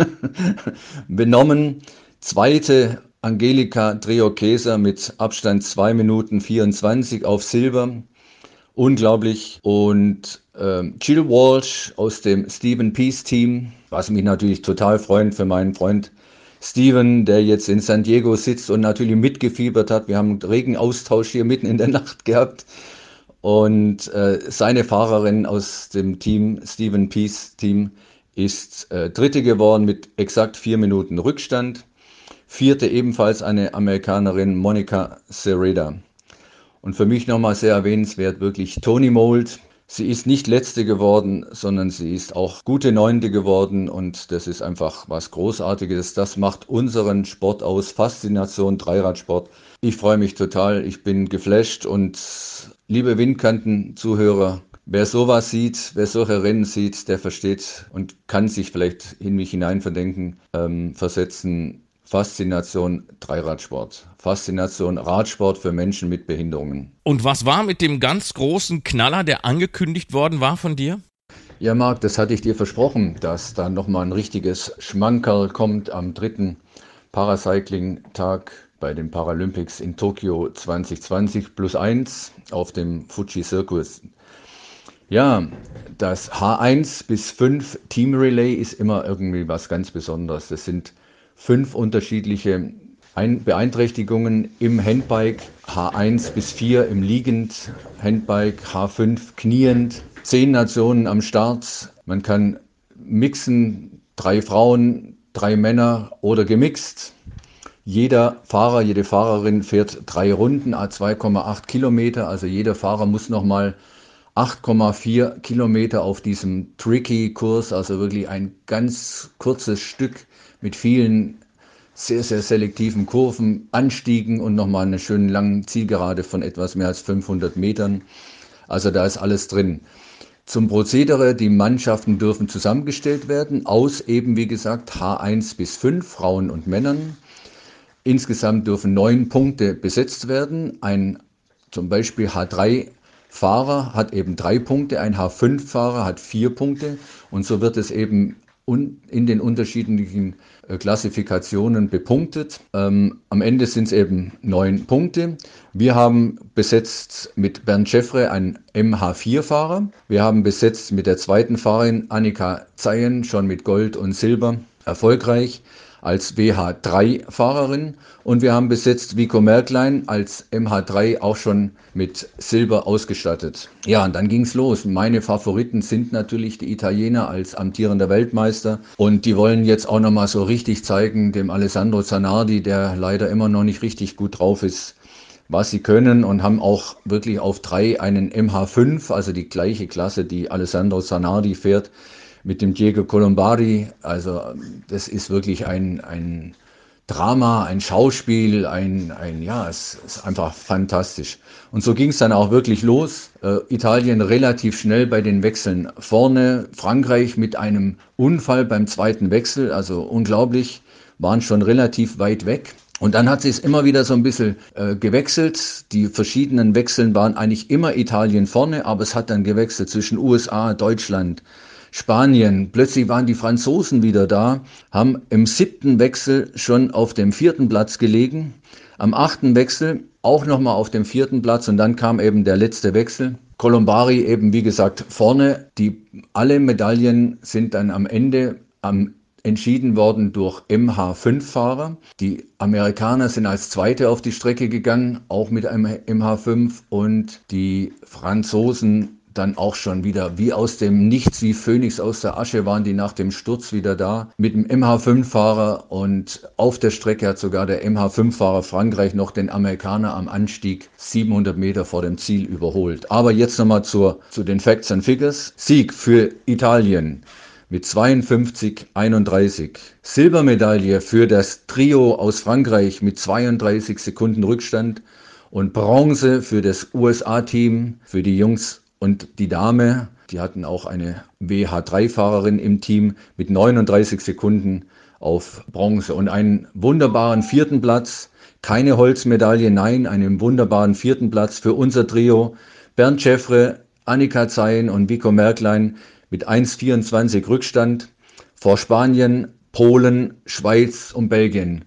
S3: benommen. Zweite Angelika Dreokeser mit Abstand 2 Minuten 24 auf Silber. Unglaublich. Und äh, Jill Walsh aus dem Stephen Peace Team, was mich natürlich total freut für meinen Freund Steven, der jetzt in San Diego sitzt und natürlich mitgefiebert hat. Wir haben einen regen Austausch hier mitten in der Nacht gehabt. Und äh, seine Fahrerin aus dem Team, Steven Peace Team, ist äh, Dritte geworden mit exakt vier Minuten Rückstand. Vierte ebenfalls eine Amerikanerin, Monica Sereda. Und für mich nochmal sehr erwähnenswert wirklich Tony Mold, Sie ist nicht letzte geworden, sondern sie ist auch gute Neunte geworden und das ist einfach was Großartiges. Das macht unseren Sport aus. Faszination Dreiradsport. Ich freue mich total. Ich bin geflasht und liebe Windkanten-Zuhörer, Wer sowas sieht, wer solche Rennen sieht, der versteht und kann sich vielleicht in mich hineinverdenken, ähm, versetzen, Faszination Dreiradsport. Faszination Radsport für Menschen mit Behinderungen.
S1: Und was war mit dem ganz großen Knaller, der angekündigt worden war von dir?
S3: Ja, Marc, das hatte ich dir versprochen, dass da nochmal ein richtiges Schmankerl kommt am dritten Paracycling-Tag bei den Paralympics in Tokio 2020 plus eins auf dem Fuji Circus. Ja, das H1 bis 5 Team Relay ist immer irgendwie was ganz Besonderes. Das sind fünf unterschiedliche Beeinträchtigungen im Handbike, H1 bis 4 im Liegend, Handbike, H5 kniend, zehn Nationen am Start. Man kann mixen, drei Frauen, drei Männer oder gemixt. Jeder Fahrer, jede Fahrerin fährt drei Runden, a 2,8 Kilometer. Also jeder Fahrer muss nochmal 8,4 Kilometer auf diesem Tricky-Kurs, also wirklich ein ganz kurzes Stück mit vielen sehr, sehr selektiven Kurven, Anstiegen und nochmal eine schöne lange Zielgerade von etwas mehr als 500 Metern. Also da ist alles drin. Zum Prozedere, die Mannschaften dürfen zusammengestellt werden aus eben, wie gesagt, H1 bis 5, Frauen und Männern. Insgesamt dürfen neun Punkte besetzt werden. Ein zum Beispiel H3 Fahrer hat eben drei Punkte, ein H5-Fahrer hat vier Punkte und so wird es eben in den unterschiedlichen äh, Klassifikationen bepunktet. Ähm, am Ende sind es eben neun Punkte. Wir haben besetzt mit Bernd Schäffre einen MH4-Fahrer. Wir haben besetzt mit der zweiten Fahrerin Annika Zeyen schon mit Gold und Silber erfolgreich als WH3-Fahrerin und wir haben besetzt Vico Merklein als MH3 auch schon mit Silber ausgestattet. Ja, und dann ging's los. Meine Favoriten sind natürlich die Italiener als amtierender Weltmeister und die wollen jetzt auch nochmal so richtig zeigen dem Alessandro Zanardi, der leider immer noch nicht richtig gut drauf ist, was sie können und haben auch wirklich auf drei einen MH5, also die gleiche Klasse, die Alessandro Zanardi fährt, mit dem Diego Colombari. Also das ist wirklich ein, ein Drama, ein Schauspiel, ein, ein ja, es ist einfach fantastisch. Und so ging es dann auch wirklich los. Äh, Italien relativ schnell bei den Wechseln vorne, Frankreich mit einem Unfall beim zweiten Wechsel, also unglaublich, waren schon relativ weit weg. Und dann hat sich immer wieder so ein bisschen äh, gewechselt. Die verschiedenen Wechseln waren eigentlich immer Italien vorne, aber es hat dann gewechselt zwischen USA, Deutschland, Spanien. Plötzlich waren die Franzosen wieder da, haben im siebten Wechsel schon auf dem vierten Platz gelegen, am achten Wechsel auch nochmal auf dem vierten Platz und dann kam eben der letzte Wechsel. Colombari eben, wie gesagt, vorne. Die, alle Medaillen sind dann am Ende am entschieden worden durch MH5-Fahrer. Die Amerikaner sind als Zweite auf die Strecke gegangen, auch mit einem MH5 und die Franzosen dann auch schon wieder wie aus dem Nichts, wie Phönix aus der Asche waren die nach dem Sturz wieder da mit dem MH5-Fahrer und auf der Strecke hat sogar der MH5-Fahrer Frankreich noch den Amerikaner am Anstieg 700 Meter vor dem Ziel überholt. Aber jetzt nochmal zur, zu den Facts and Figures. Sieg für Italien mit 52,31. Silbermedaille für das Trio aus Frankreich mit 32 Sekunden Rückstand und Bronze für das USA-Team, für die Jungs und die Dame, die hatten auch eine WH3-Fahrerin im Team mit 39 Sekunden auf Bronze und einen wunderbaren vierten Platz. Keine Holzmedaille, nein, einen wunderbaren vierten Platz für unser Trio. Bernd Schäffre, Annika Zeyen und Vico Merklein mit 1,24 Rückstand vor Spanien, Polen, Schweiz und Belgien.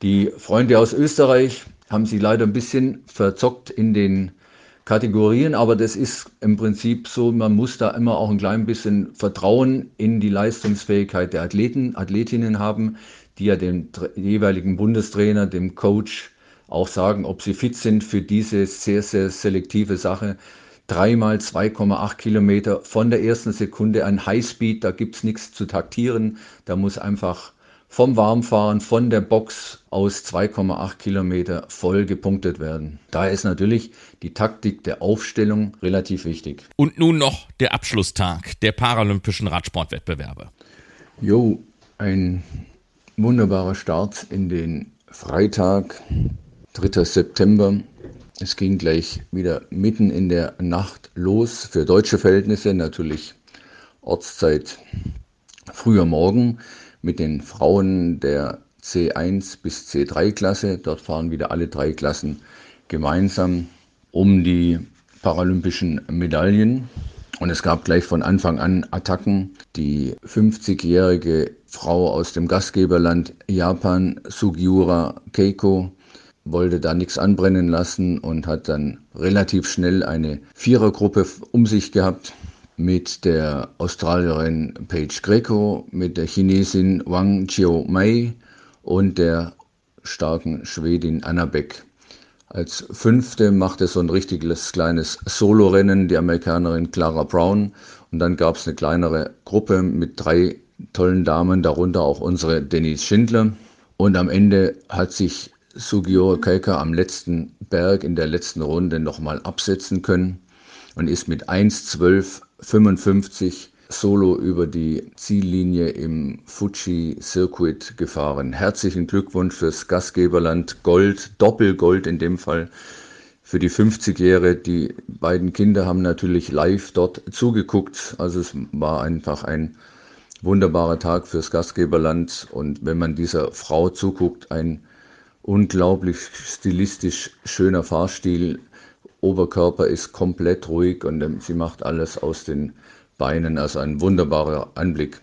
S3: Die Freunde aus Österreich haben sie leider ein bisschen verzockt in den Kategorien, aber das ist im Prinzip so, man muss da immer auch ein klein bisschen Vertrauen in die Leistungsfähigkeit der Athleten, Athletinnen haben, die ja dem jeweiligen Bundestrainer, dem Coach auch sagen, ob sie fit sind für diese sehr, sehr selektive Sache. Dreimal 2,8 Kilometer von der ersten Sekunde ein Highspeed, da gibt's nichts zu taktieren, da muss einfach vom Warmfahren von der Box aus 2,8 Kilometer voll gepunktet werden. Daher ist natürlich die Taktik der Aufstellung relativ wichtig.
S1: Und nun noch der Abschlusstag der Paralympischen Radsportwettbewerbe.
S3: Jo, ein wunderbarer Start in den Freitag, 3. September. Es ging gleich wieder mitten in der Nacht los, für deutsche Verhältnisse natürlich Ortszeit früher Morgen mit den Frauen der C1 bis C3 Klasse. Dort fahren wieder alle drei Klassen gemeinsam um die paralympischen Medaillen. Und es gab gleich von Anfang an Attacken. Die 50-jährige Frau aus dem Gastgeberland Japan, Sugiura Keiko, wollte da nichts anbrennen lassen und hat dann relativ schnell eine Vierergruppe um sich gehabt mit der Australierin Paige Greco, mit der Chinesin Wang Chiu Mei und der starken Schwedin Anna Beck. Als fünfte machte so ein richtiges kleines Solorennen die Amerikanerin Clara Brown und dann gab es eine kleinere Gruppe mit drei tollen Damen, darunter auch unsere Denise Schindler. Und am Ende hat sich Sugiura Keika am letzten Berg in der letzten Runde nochmal absetzen können und ist mit 1.12.55 solo über die Ziellinie im Fuji Circuit gefahren. Herzlichen Glückwunsch fürs Gastgeberland Gold, Doppelgold in dem Fall für die 50-Jährige. Die beiden Kinder haben natürlich live dort zugeguckt. Also es war einfach ein wunderbarer Tag fürs Gastgeberland. Und wenn man dieser Frau zuguckt, ein unglaublich stilistisch schöner Fahrstil. Oberkörper ist komplett ruhig und ähm, sie macht alles aus den Beinen. Also ein wunderbarer Anblick.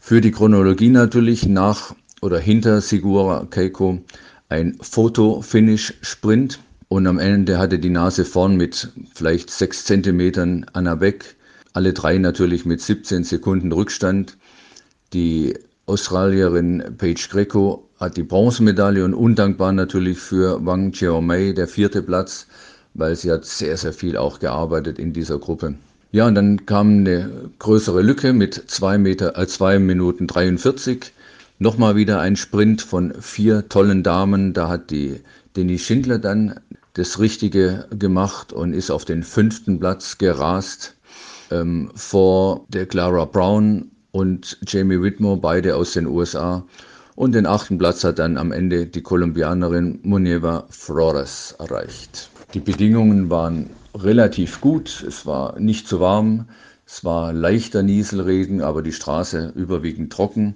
S3: Für die Chronologie natürlich nach oder hinter Sigura Keiko ein Foto-Finish-Sprint. Und am Ende hatte die Nase vorn mit vielleicht sechs Zentimetern Anna Beck. Alle drei natürlich mit 17 Sekunden Rückstand. Die Australierin Paige Greco hat die Bronzemedaille und undankbar natürlich für Wang Chiaomei der vierte Platz, weil sie hat sehr, sehr viel auch gearbeitet in dieser Gruppe. Ja, und dann kam eine größere Lücke mit zwei Meter, äh, zwei Minuten 43. Nochmal wieder ein Sprint von vier tollen Damen. Da hat die Denise Schindler dann das Richtige gemacht und ist auf den fünften Platz gerast ähm, vor der Clara Brown und Jamie Whitmore, beide aus den USA. Und den achten Platz hat dann am Ende die Kolumbianerin Muneva Flores erreicht. Die Bedingungen waren relativ gut. Es war nicht zu warm. Es war leichter Nieselregen, aber die Straße überwiegend trocken.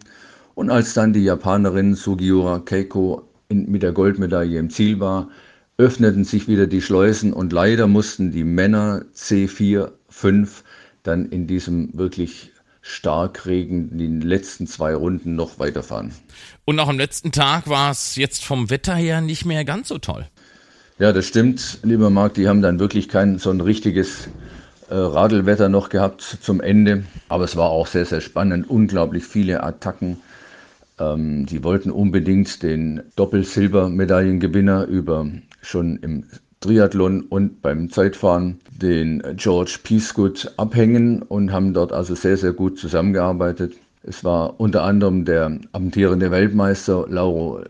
S3: Und als dann die Japanerin Sugiura Keiko in, mit der Goldmedaille im Ziel war, öffneten sich wieder die Schleusen und leider mussten die Männer C4, 5 dann in diesem wirklich Starkregen die letzten zwei Runden noch weiterfahren.
S1: Und auch am letzten Tag war es jetzt vom Wetter her nicht mehr ganz so toll.
S3: Ja, das stimmt, lieber Marc. Die haben dann wirklich kein so ein richtiges äh, Radelwetter noch gehabt zum Ende. Aber es war auch sehr, sehr spannend. Unglaublich viele Attacken. Ähm, die wollten unbedingt den Doppel-Silber-Medaillengewinner über schon im Triathlon und beim Zeitfahren den George Peacegood abhängen und haben dort also sehr, sehr gut zusammengearbeitet. Es war unter anderem der amtierende Weltmeister Lauro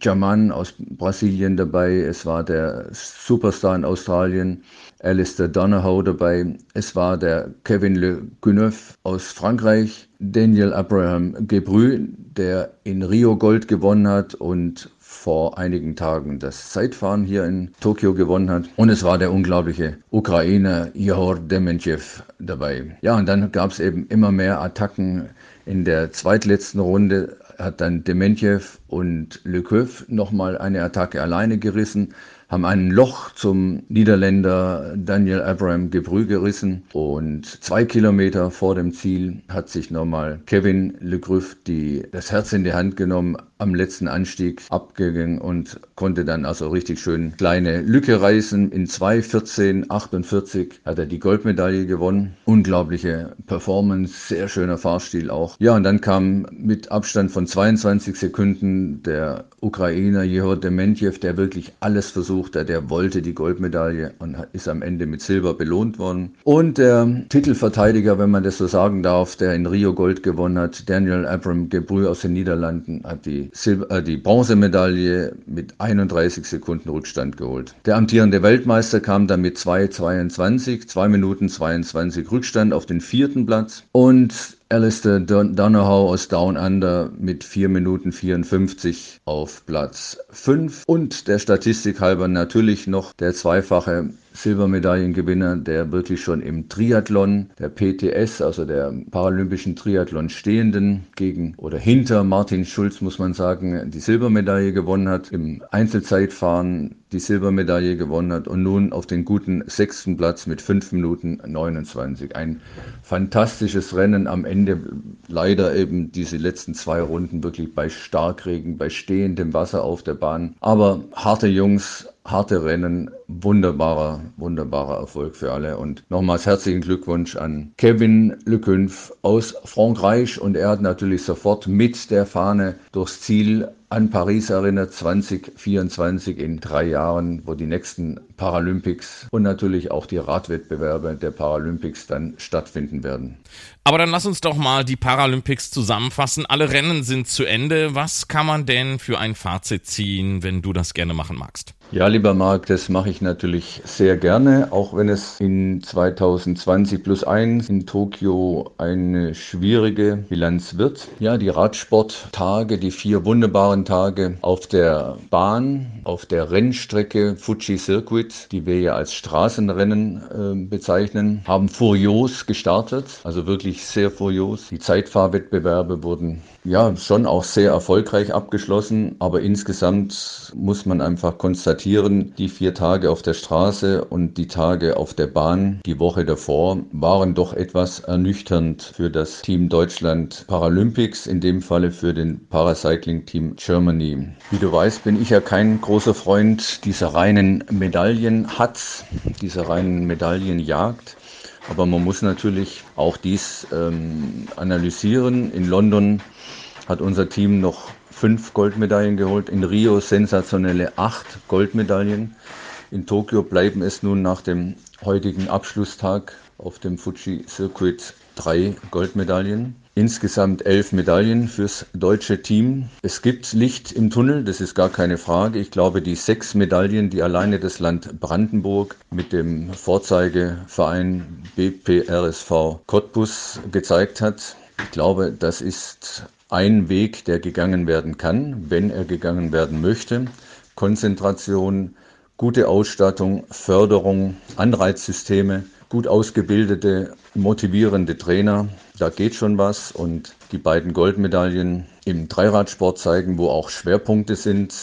S3: Jaman aus Brasilien dabei. Es war der Superstar in Australien Alistair Donahoe dabei. Es war der Kevin Le Guneuf aus Frankreich. Daniel Abraham Gebrü, der in Rio Gold gewonnen hat und vor einigen Tagen das Zeitfahren hier in Tokio gewonnen hat. Und es war der unglaubliche Ukrainer Ihor Dementjev dabei. Ja, und dann gab es eben immer mehr Attacken in der zweitletzten Runde hat dann Dementjev und Lecoeuf nochmal eine Attacke alleine gerissen haben ein Loch zum Niederländer Daniel Abraham Gebrü gerissen und zwei Kilometer vor dem Ziel hat sich nochmal Kevin Le Gruff die, das Herz in die Hand genommen, am letzten Anstieg abgegangen und konnte dann also richtig schön kleine Lücke reißen. In 2.14.48 hat er die Goldmedaille gewonnen. Unglaubliche Performance, sehr schöner Fahrstil auch. Ja, und dann kam mit Abstand von 22 Sekunden der Ukrainer Jehor Dementjev, der wirklich alles versucht hat. Der wollte die Goldmedaille und ist am Ende mit Silber belohnt worden. Und der Titelverteidiger, wenn man das so sagen darf, der in Rio Gold gewonnen hat, Daniel Abram Gebrü aus den Niederlanden, hat die, Silber, äh, die Bronzemedaille mit 31 Sekunden Rückstand geholt. Der amtierende Weltmeister kam dann mit 2,22, 2 Minuten 22 Rückstand auf den vierten Platz. Und Alistair Donohoe aus Down Under mit 4 Minuten 54 auf Platz 5 und der Statistik halber natürlich noch der zweifache Silbermedaillengewinner, der wirklich schon im Triathlon, der PTS, also der Paralympischen Triathlon Stehenden, gegen oder hinter Martin Schulz, muss man sagen, die Silbermedaille gewonnen hat. Im Einzelzeitfahren die Silbermedaille gewonnen hat und nun auf den guten sechsten Platz mit 5 Minuten 29. Ein fantastisches Rennen am Ende. Leider eben diese letzten zwei Runden wirklich bei Starkregen, bei stehendem Wasser auf der Bahn. Aber harte Jungs, harte Rennen, wunderbarer, wunderbarer Erfolg für alle. Und nochmals herzlichen Glückwunsch an Kevin Lecunf aus Frankreich. Und er hat natürlich sofort mit der Fahne durchs Ziel an Paris erinnert, 2024 in drei Jahren, wo die nächsten Paralympics und natürlich auch die Radwettbewerbe der Paralympics dann stattfinden werden.
S1: Aber dann lass uns doch mal die Paralympics zusammenfassen. Alle Rennen sind zu Ende. Was kann man denn für ein Fazit ziehen, wenn du das gerne machen magst?
S3: Ja, lieber Marc, das mache ich natürlich sehr gerne, auch wenn es in 2020 plus 1 in Tokio eine schwierige Bilanz wird. Ja, die Radsporttage, die vier wunderbaren Tage auf der Bahn, auf der Rennstrecke Fuji Circuit, die wir ja als Straßenrennen äh, bezeichnen, haben furios gestartet, also wirklich sehr furios. Die Zeitfahrwettbewerbe wurden ja schon auch sehr erfolgreich abgeschlossen, aber insgesamt muss man einfach konstatieren, die vier Tage auf der Straße und die Tage auf der Bahn die Woche davor waren doch etwas ernüchternd für das Team Deutschland Paralympics, in dem Falle für den Paracycling Team Germany. Wie du weißt, bin ich ja kein großer Freund dieser reinen Medaillenhatz, dieser reinen Medaillenjagd. Aber man muss natürlich auch dies ähm, analysieren. In London hat unser Team noch fünf Goldmedaillen geholt, in Rio sensationelle acht Goldmedaillen. In Tokio bleiben es nun nach dem heutigen Abschlusstag auf dem Fuji Circuit drei Goldmedaillen. Insgesamt elf Medaillen fürs deutsche Team. Es gibt Licht im Tunnel, das ist gar keine Frage. Ich glaube, die sechs Medaillen, die alleine das Land Brandenburg mit dem Vorzeigeverein BPRSV Cottbus gezeigt hat, ich glaube, das ist ein Weg, der gegangen werden kann, wenn er gegangen werden möchte. Konzentration, gute Ausstattung, Förderung, Anreizsysteme, gut ausgebildete, motivierende Trainer. Da geht schon was und die beiden Goldmedaillen im Dreiradsport zeigen, wo auch Schwerpunkte sind.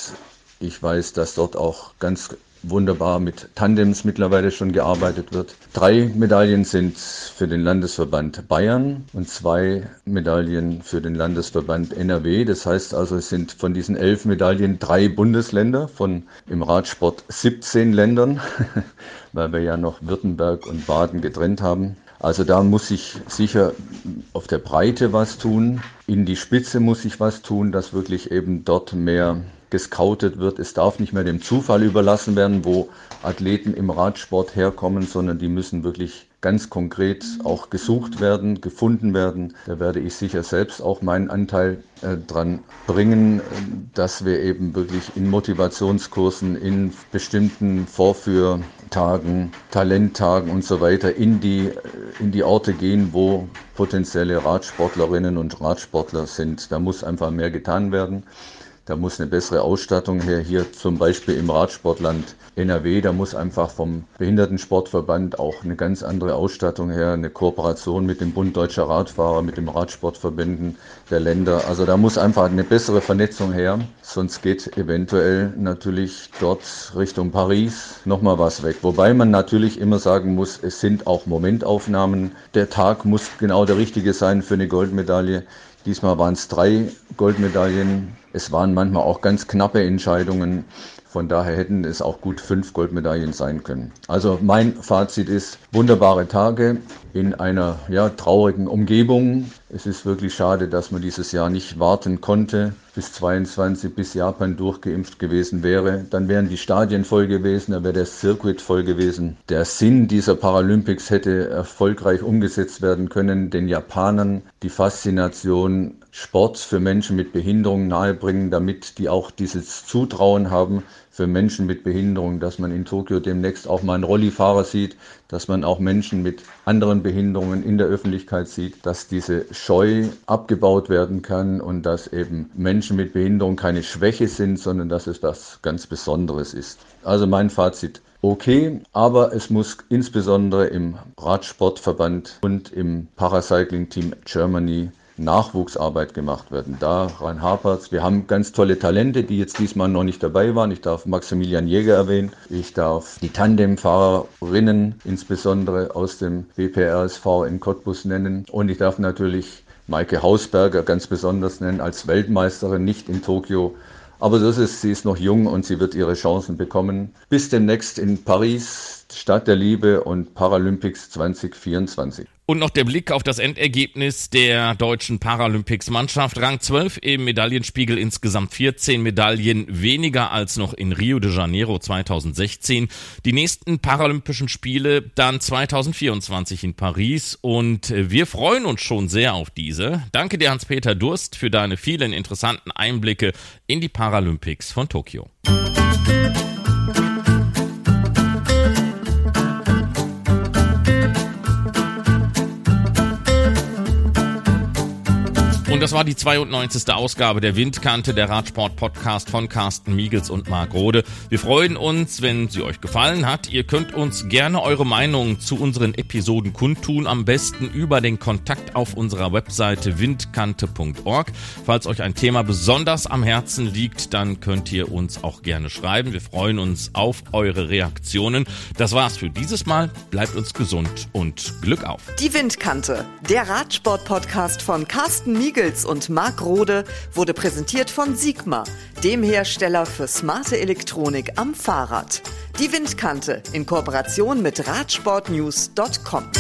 S3: Ich weiß, dass dort auch ganz wunderbar mit Tandems mittlerweile schon gearbeitet wird. Drei Medaillen sind für den Landesverband Bayern und zwei Medaillen für den Landesverband NRW. Das heißt also, es sind von diesen elf Medaillen drei Bundesländer, von im Radsport 17 Ländern, weil wir ja noch Württemberg und Baden getrennt haben. Also da muss ich sicher auf der Breite was tun. In die Spitze muss ich was tun, dass wirklich eben dort mehr gescoutet wird. Es darf nicht mehr dem Zufall überlassen werden, wo Athleten im Radsport herkommen, sondern die müssen wirklich ganz konkret auch gesucht werden, gefunden werden. Da werde ich sicher selbst auch meinen Anteil äh, dran bringen, dass wir eben wirklich in Motivationskursen, in bestimmten Vorführtagen, Talenttagen und so weiter in die, äh, in die Orte gehen, wo potenzielle Radsportlerinnen und Radsportler sind. Da muss einfach mehr getan werden. Da muss eine bessere Ausstattung her. Hier zum Beispiel im Radsportland NRW, da muss einfach vom Behindertensportverband auch eine ganz andere Ausstattung her, eine Kooperation mit dem Bund Deutscher Radfahrer, mit dem Radsportverbänden der Länder. Also da muss einfach eine bessere Vernetzung her. Sonst geht eventuell natürlich dort Richtung Paris nochmal was weg. Wobei man natürlich immer sagen muss, es sind auch Momentaufnahmen. Der Tag muss genau der richtige sein für eine Goldmedaille. Diesmal waren es drei Goldmedaillen. Es waren manchmal auch ganz knappe Entscheidungen. Von daher hätten es auch gut fünf Goldmedaillen sein können. Also mein Fazit ist wunderbare Tage in einer ja, traurigen Umgebung. Es ist wirklich schade, dass man dieses Jahr nicht warten konnte bis 22, bis Japan durchgeimpft gewesen wäre. Dann wären die Stadien voll gewesen, dann wäre der Circuit voll gewesen. Der Sinn dieser Paralympics hätte erfolgreich umgesetzt werden können, den Japanern die Faszination Sport für Menschen mit Behinderung nahebringen, damit die auch dieses Zutrauen haben für Menschen mit Behinderung, dass man in Tokio demnächst auch mal einen Rollifahrer sieht, dass man auch Menschen mit anderen Behinderungen in der Öffentlichkeit sieht, dass diese Scheu abgebaut werden kann und dass eben Menschen mit Behinderung keine Schwäche sind, sondern dass es was ganz Besonderes ist. Also mein Fazit, okay, aber es muss insbesondere im Radsportverband und im Paracycling Team Germany Nachwuchsarbeit gemacht werden. Daran hapert. Wir haben ganz tolle Talente, die jetzt diesmal noch nicht dabei waren. Ich darf Maximilian Jäger erwähnen. Ich darf die Tandemfahrerinnen insbesondere aus dem BPRSV in Cottbus nennen. Und ich darf natürlich Maike Hausberger ganz besonders nennen als Weltmeisterin, nicht in Tokio. Aber so ist sie ist noch jung und sie wird ihre Chancen bekommen. Bis demnächst in Paris heißt Stadt der Liebe und Paralympics 2024.
S1: Und noch der Blick auf das Endergebnis der deutschen Paralympics-Mannschaft. Rang 12 im Medaillenspiegel, insgesamt 14 Medaillen, weniger als noch in Rio de Janeiro 2016. Die nächsten Paralympischen Spiele dann 2024 in Paris und wir freuen uns schon sehr auf diese. Danke dir, Hans-Peter Durst, für deine vielen interessanten Einblicke in die Paralympics von Tokio. Und das war die 92. Ausgabe der Windkante, der Radsport-Podcast von Carsten Miegels und Marc Rode. Wir freuen uns, wenn sie euch gefallen hat. Ihr könnt uns gerne eure Meinung zu unseren Episoden kundtun, am besten über den Kontakt auf unserer Webseite windkante.org. Falls euch ein Thema besonders am Herzen liegt, dann könnt ihr uns auch gerne schreiben. Wir freuen uns auf eure Reaktionen. Das war's für dieses Mal. Bleibt uns gesund und Glück auf.
S2: Die Windkante, der Radsport-Podcast von Carsten Miegels Michels und Marc Rode wurde präsentiert von Sigma, dem Hersteller für smarte Elektronik am Fahrrad. Die Windkante in Kooperation mit Radsportnews.com.